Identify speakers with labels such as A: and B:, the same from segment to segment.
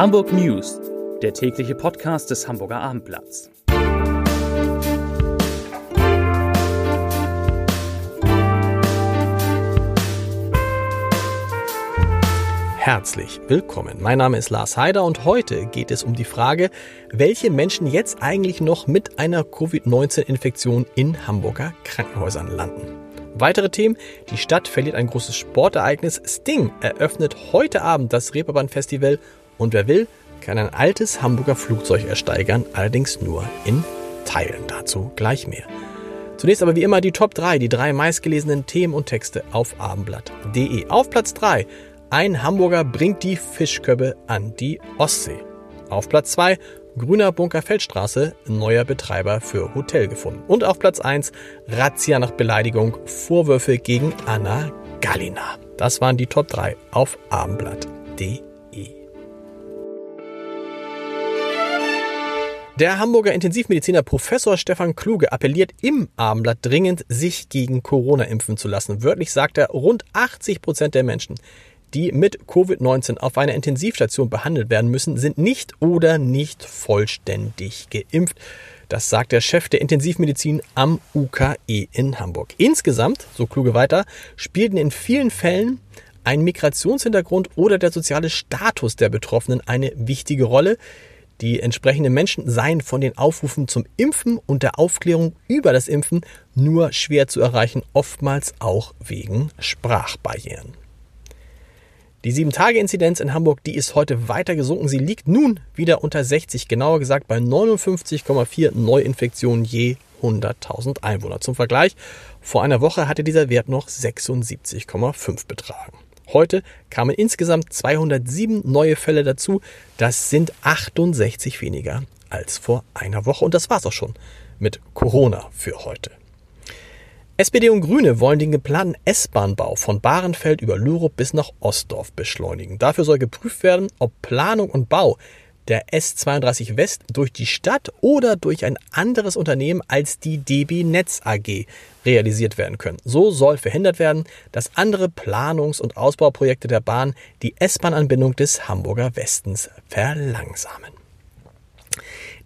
A: Hamburg News, der tägliche Podcast des Hamburger Abendblatts.
B: Herzlich willkommen. Mein Name ist Lars Heider und heute geht es um die Frage, welche Menschen jetzt eigentlich noch mit einer Covid-19-Infektion in Hamburger Krankenhäusern landen. Weitere Themen. Die Stadt verliert ein großes Sportereignis. Sting eröffnet heute Abend das Reeperbahn Festival und wer will, kann ein altes Hamburger Flugzeug ersteigern, allerdings nur in Teilen. Dazu gleich mehr. Zunächst aber wie immer die Top 3, die drei meistgelesenen Themen und Texte auf abendblatt.de. Auf Platz 3, ein Hamburger bringt die Fischköppe an die Ostsee. Auf Platz 2, Grüner Bunker Feldstraße, neuer Betreiber für Hotel gefunden. Und auf Platz 1, Razzia nach Beleidigung, Vorwürfe gegen Anna Gallina. Das waren die Top 3 auf abendblatt.de. Der Hamburger Intensivmediziner Professor Stefan Kluge appelliert im Abendblatt dringend, sich gegen Corona impfen zu lassen. Wörtlich sagt er, rund 80 Prozent der Menschen, die mit Covid-19 auf einer Intensivstation behandelt werden müssen, sind nicht oder nicht vollständig geimpft. Das sagt der Chef der Intensivmedizin am UKE in Hamburg. Insgesamt, so kluge weiter, spielten in vielen Fällen ein Migrationshintergrund oder der soziale Status der Betroffenen eine wichtige Rolle. Die entsprechenden Menschen seien von den Aufrufen zum Impfen und der Aufklärung über das Impfen nur schwer zu erreichen, oftmals auch wegen Sprachbarrieren. Die 7-Tage-Inzidenz in Hamburg, die ist heute weiter gesunken. Sie liegt nun wieder unter 60, genauer gesagt bei 59,4 Neuinfektionen je 100.000 Einwohner. Zum Vergleich, vor einer Woche hatte dieser Wert noch 76,5 betragen. Heute kamen insgesamt 207 neue Fälle dazu. Das sind 68 weniger als vor einer Woche. Und das war's auch schon mit Corona für heute. SPD und Grüne wollen den geplanten S-Bahn-Bau von Bahrenfeld über Lürup bis nach Ostdorf beschleunigen. Dafür soll geprüft werden, ob Planung und Bau der S32 West durch die Stadt oder durch ein anderes Unternehmen als die DB Netz AG realisiert werden können. So soll verhindert werden, dass andere Planungs- und Ausbauprojekte der Bahn die S-Bahn-Anbindung des Hamburger Westens verlangsamen.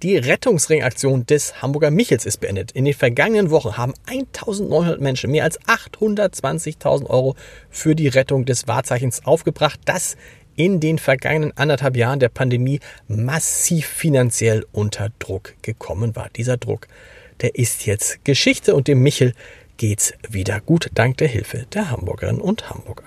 B: Die Rettungsringaktion des Hamburger Michels ist beendet. In den vergangenen Wochen haben 1900 Menschen mehr als 820.000 Euro für die Rettung des Wahrzeichens aufgebracht, das in den vergangenen anderthalb Jahren der Pandemie massiv finanziell unter Druck gekommen war. Dieser Druck, der ist jetzt Geschichte und dem Michel geht's wieder gut dank der Hilfe der Hamburgerinnen und Hamburger.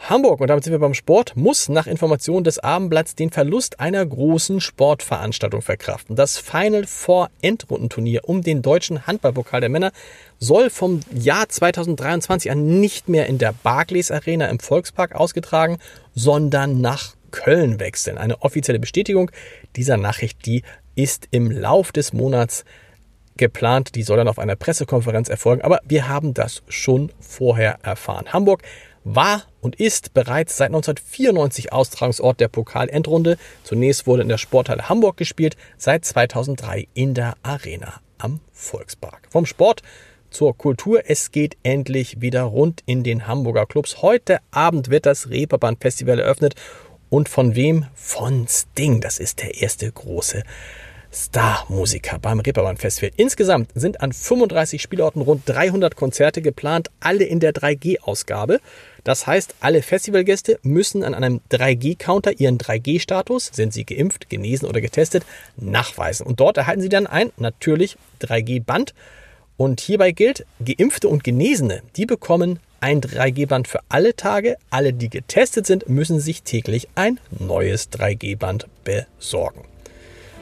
B: Hamburg, und damit sind wir beim Sport, muss nach Informationen des Abendblatts den Verlust einer großen Sportveranstaltung verkraften. Das Final Four Endrundenturnier um den deutschen Handballpokal der Männer soll vom Jahr 2023 an nicht mehr in der Barclays Arena im Volkspark ausgetragen, sondern nach Köln wechseln. Eine offizielle Bestätigung dieser Nachricht, die ist im Lauf des Monats geplant. Die soll dann auf einer Pressekonferenz erfolgen. Aber wir haben das schon vorher erfahren. Hamburg war und ist bereits seit 1994 Austragungsort der Pokalendrunde. Zunächst wurde in der Sporthalle Hamburg gespielt, seit 2003 in der Arena am Volkspark. Vom Sport zur Kultur. Es geht endlich wieder rund in den Hamburger Clubs. Heute Abend wird das Reeperbahn Festival eröffnet. Und von wem? Von Sting. Das ist der erste große Star-Musiker beim Reeperbahn Festival. Insgesamt sind an 35 Spielorten rund 300 Konzerte geplant, alle in der 3G-Ausgabe. Das heißt, alle Festivalgäste müssen an einem 3G-Counter ihren 3G-Status, sind sie geimpft, genesen oder getestet, nachweisen. Und dort erhalten sie dann ein, natürlich 3G-Band. Und hierbei gilt, Geimpfte und Genesene, die bekommen ein 3G-Band für alle Tage. Alle, die getestet sind, müssen sich täglich ein neues 3G-Band besorgen.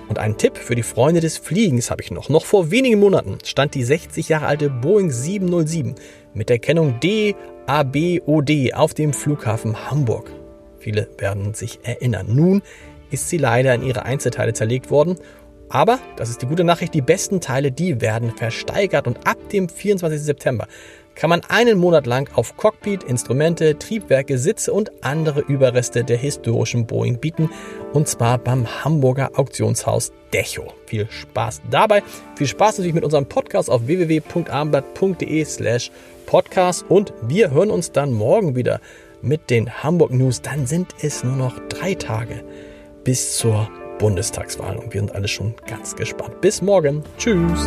B: Und einen Tipp für die Freunde des Fliegens habe ich noch. Noch vor wenigen Monaten stand die 60 Jahre alte Boeing 707 mit der Kennung DABOD auf dem Flughafen Hamburg. Viele werden sich erinnern. Nun ist sie leider in ihre Einzelteile zerlegt worden. Aber, das ist die gute Nachricht, die besten Teile, die werden versteigert und ab dem 24. September kann man einen Monat lang auf Cockpit, Instrumente, Triebwerke, Sitze und andere Überreste der historischen Boeing bieten. Und zwar beim Hamburger Auktionshaus Decho. Viel Spaß dabei. Viel Spaß natürlich mit unserem Podcast auf www.abendblatt.de slash podcast. Und wir hören uns dann morgen wieder mit den Hamburg News. Dann sind es nur noch drei Tage bis zur Bundestagswahl. Und wir sind alle schon ganz gespannt. Bis morgen. Tschüss.